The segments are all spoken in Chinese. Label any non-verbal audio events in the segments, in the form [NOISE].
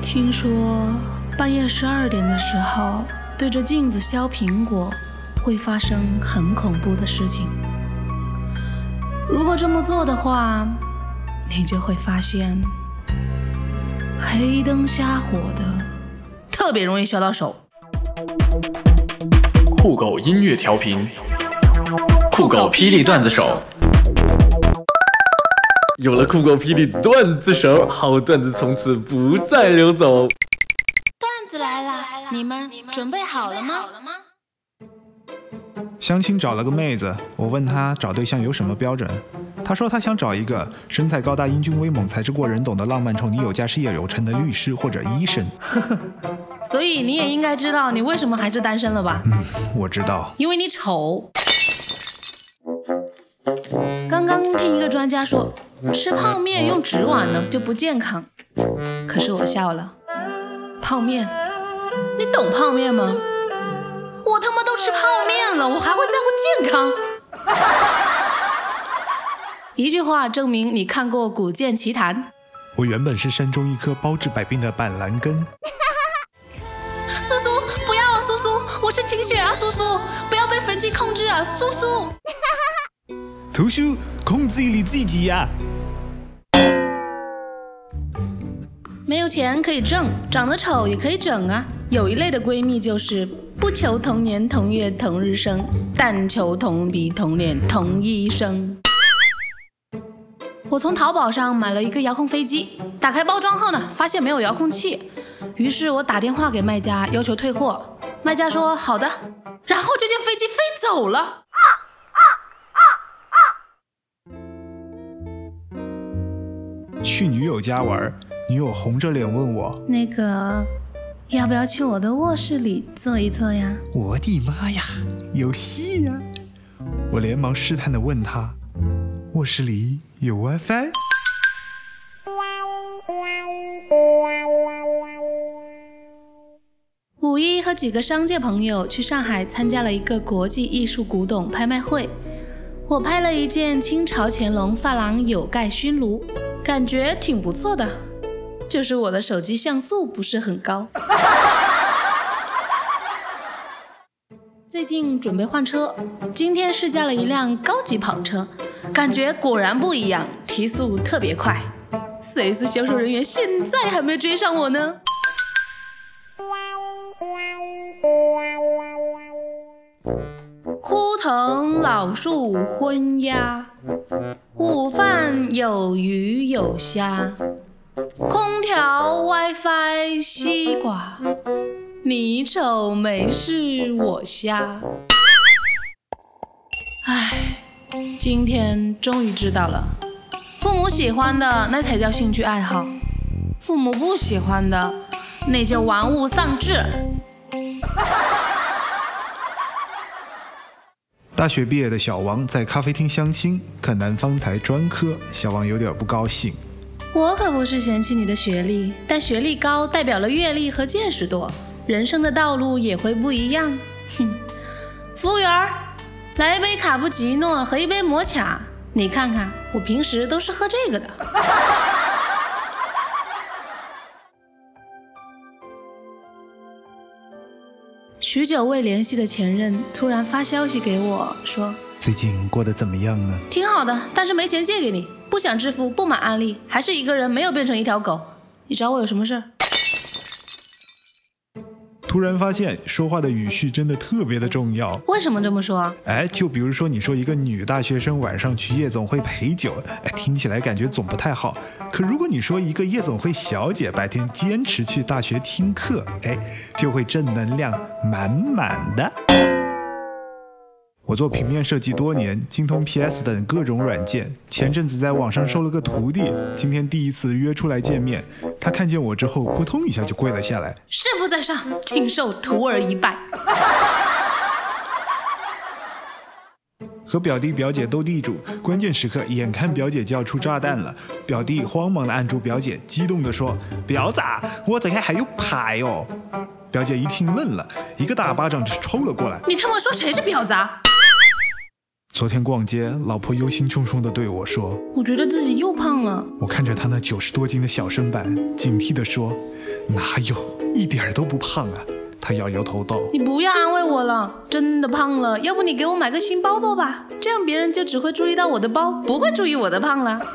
听说半夜十二点的时候对着镜子削苹果会发生很恐怖的事情。如果这么做的话，你就会发现黑灯瞎火的，特别容易削到手。酷狗音乐调频，酷狗霹雳段子手。有了酷狗霹雳段子手，好段子从此不再流走。段子来了，你们准备好了吗？相亲找了个妹子，我问她找对象有什么标准，她说她想找一个身材高大、英俊威猛、才智过人、懂得浪漫、宠你有加、事业有成的律师或者医生。呵 [LAUGHS] 呵所以你也应该知道你为什么还是单身了吧？嗯，我知道，因为你丑。刚刚听一个专家说。吃泡面用纸碗呢就不健康，可是我笑了。泡面，你懂泡面吗？我他妈都吃泡面了，我还会在乎健康？[LAUGHS] 一句话证明你看过《古剑奇谭》。我原本是山中一棵包治百病的板蓝根。[LAUGHS] 苏苏，不要啊，苏苏，我是晴雪啊，苏苏，不要被焚寂控制啊，苏苏。图书控制你自己呀。没有钱可以挣，长得丑也可以整啊。有一类的闺蜜就是不求同年同月同日生，但求同鼻同脸同一生。我从淘宝上买了一个遥控飞机，打开包装后呢，发现没有遥控器，于是我打电话给卖家要求退货，卖家说好的，然后这架飞机飞走了。去女友家玩。女友红着脸问我：“那个，要不要去我的卧室里坐一坐呀？”我的妈呀，有戏呀！我连忙试探的问他：“卧室里有 WiFi？” 五一和几个商界朋友去上海参加了一个国际艺术古董拍卖会，我拍了一件清朝乾隆珐琅有盖熏炉，感觉挺不错的。就是我的手机像素不是很高。最近准备换车，今天试驾了一辆高级跑车，感觉果然不一样，提速特别快。4S 销售人员现在还没追上我呢。藤老树昏鸦，午饭有鱼有虾。空调、WiFi、西瓜，你丑没事我瞎。唉，今天终于知道了，父母喜欢的那才叫兴趣爱好，父母不喜欢的那叫玩物丧志。大学毕业的小王在咖啡厅相亲，可男方才专科，小王有点不高兴。我可不是嫌弃你的学历，但学历高代表了阅历和见识多，人生的道路也会不一样。哼，服务员，来一杯卡布奇诺和一杯摩卡。你看看，我平时都是喝这个的。许久未联系的前任突然发消息给我，说。最近过得怎么样呢？挺好的，但是没钱借给你，不想支付，不买安利，还是一个人，没有变成一条狗。你找我有什么事儿？突然发现说话的语序真的特别的重要。为什么这么说？哎，就比如说你说一个女大学生晚上去夜总会陪酒，哎，听起来感觉总不太好。可如果你说一个夜总会小姐白天坚持去大学听课，哎，就会正能量满满的。我做平面设计多年，精通 PS 等各种软件。前阵子在网上收了个徒弟，今天第一次约出来见面。他看见我之后，扑通一下就跪了下来：“师傅在上，请受徒儿一拜。[LAUGHS] ”和表弟表姐斗地主，关键时刻眼看表姐就要出炸弹了，表弟慌忙的按住表姐，激动的说：“表子，我这还还有牌哦！”表姐一听愣了，一个大巴掌就抽了过来：“你他妈说谁是婊子？”啊？昨天逛街，老婆忧心忡忡地对我说我觉得自己又胖了。：“我看着她那九十多斤的小身板，警惕地说，哪有，一点儿都不胖啊。”她摇摇头道你不要安慰我了，真的胖了。要不你给我买个新包包吧，这样别人就只会注意到我的包，不会注意我的胖了。[LAUGHS]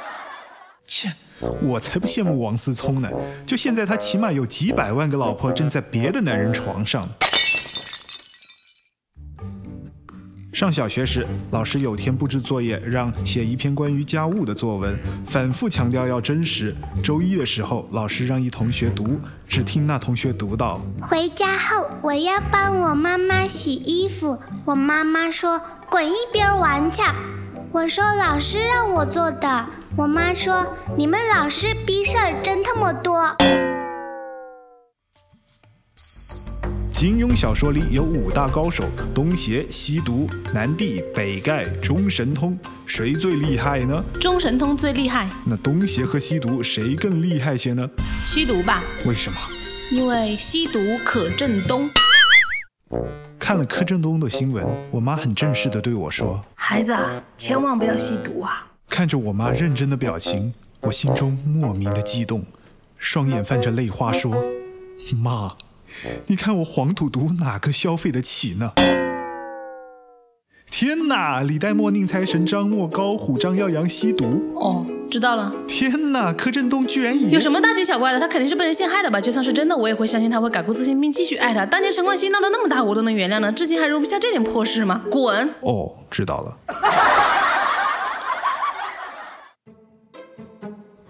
“切，我才不羡慕王思聪呢！就现在，他起码有几百万个老婆正在别的男人床上。”上小学时，老师有天布置作业，让写一篇关于家务的作文，反复强调要真实。周一的时候，老师让一同学读，只听那同学读到回家后，我要帮我妈妈洗衣服。我妈妈说：“滚一边玩去。”我说：“老师让我做的。”我妈说：“你们老师逼事儿真他妈多。金庸小说里有五大高手：东邪、西毒、南帝、北丐、中神通，谁最厉害呢？中神通最厉害，那东邪和西毒谁更厉害些呢？西毒吧，为什么？因为西毒可震东。看了柯震东的新闻，我妈很正式的对我说孩子啊，千万不要吸毒啊！：“看着我妈认真的表情，我心中莫名的激动，双眼泛着泪花说：‘妈，你看我黄赌毒哪个消费得起呢？’天哪！李代沫、宁财神、张默、高虎、张耀扬吸毒！哦，知道了。天哪！柯震东居然也有什么大惊小怪的？他肯定是被人陷害的吧？就算是真的，我也会相信他会改过自新，并继续爱他。当年陈冠希闹得那么大，我都能原谅呢，至今还容不下这点破事吗？滚！哦，知道了。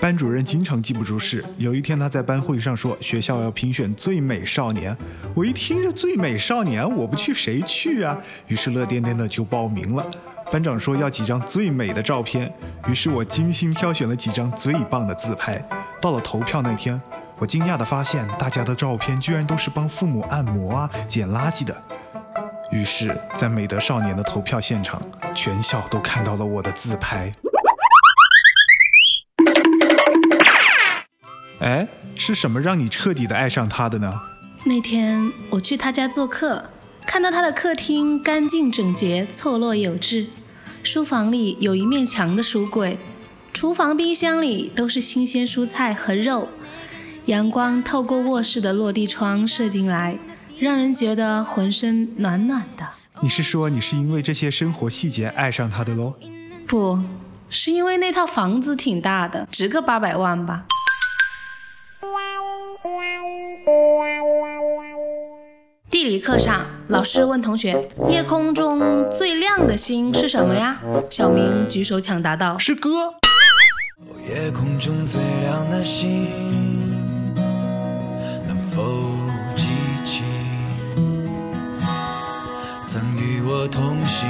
班主任经常记不住事。有一天，他在班会上说学校要评选最美少年。我一听这最美少年，我不去谁去啊？于是乐颠颠的就报名了。班长说要几张最美的照片，于是我精心挑选了几张最棒的自拍。到了投票那天，我惊讶地发现大家的照片居然都是帮父母按摩啊、捡垃圾的。于是，在美德少年的投票现场，全校都看到了我的自拍。哎，是什么让你彻底的爱上他的呢？那天我去他家做客，看到他的客厅干净整洁、错落有致，书房里有一面墙的书柜，厨房、冰箱里都是新鲜蔬菜和肉，阳光透过卧室的落地窗射进来，让人觉得浑身暖暖的。你是说你是因为这些生活细节爱上他的喽？不是因为那套房子挺大的，值个八百万吧。地理课上，老师问同学：“夜空中最亮的星是什么呀？”小明举手抢答道是歌。夜空中最亮的星，能否记起曾与我同行，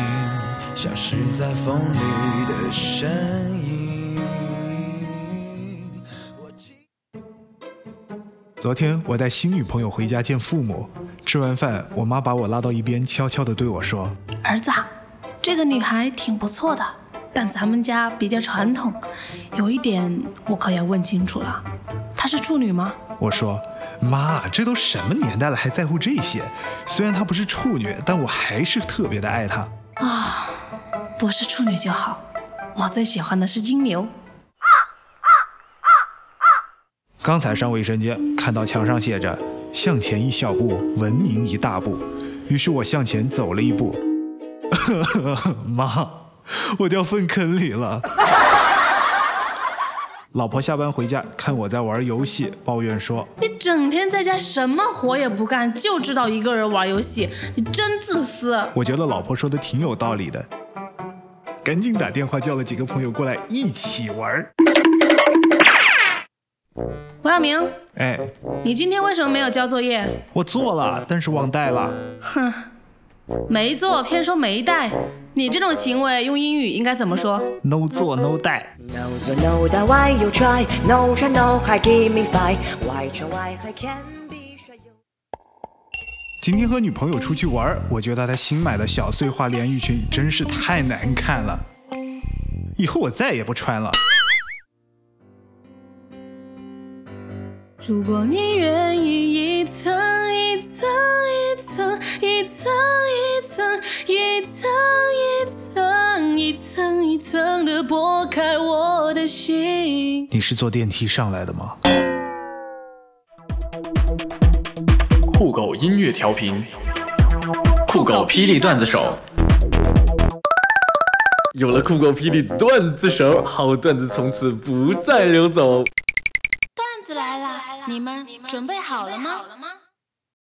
消失在风里的身影？昨天我带新女朋友回家见父母，吃完饭，我妈把我拉到一边，悄悄地对我说：“：“儿子，啊，这个女孩挺不错的，但咱们家比较传统，有一点我可要问清楚了，她是处女吗？”我说：“妈，这都什么年代了，还在乎这些？虽然她不是处女，但我还是特别的爱她。啊，不是处女就好，我最喜欢的是金牛。刚才上卫生间，看到墙上写着“向前一小步，文明一大步”，于是我向前走了一步。[LAUGHS] 妈，我掉粪坑里了。老婆下班回家看我在玩游戏，抱怨说你整天在家什么活也不干，就知道一个人玩游戏，你真自私。：“我觉得老婆说的挺有道理的。”赶紧打电话叫了几个朋友过来一起玩儿。王小明，哎，你今天为什么没有交作业？我做了，但是忘带了。哼没做，偏说没带。你这种行为用英语应该怎么说？No 做 No 带。No 做 no 的 why you try No try no I give me five Why try why I can be 帅又今天和女朋友出去玩，我觉得她新买的小碎花连衣裙真是太难看了，以后我再也不穿了。如果你愿意一层一层一层一层一层一层一层一层一层的剥开我的心，你是坐电梯上来的吗？酷狗音乐调频，酷狗霹雳段子手。有了酷狗霹雳段子手，好段子从此不再流走。你们准备好了吗？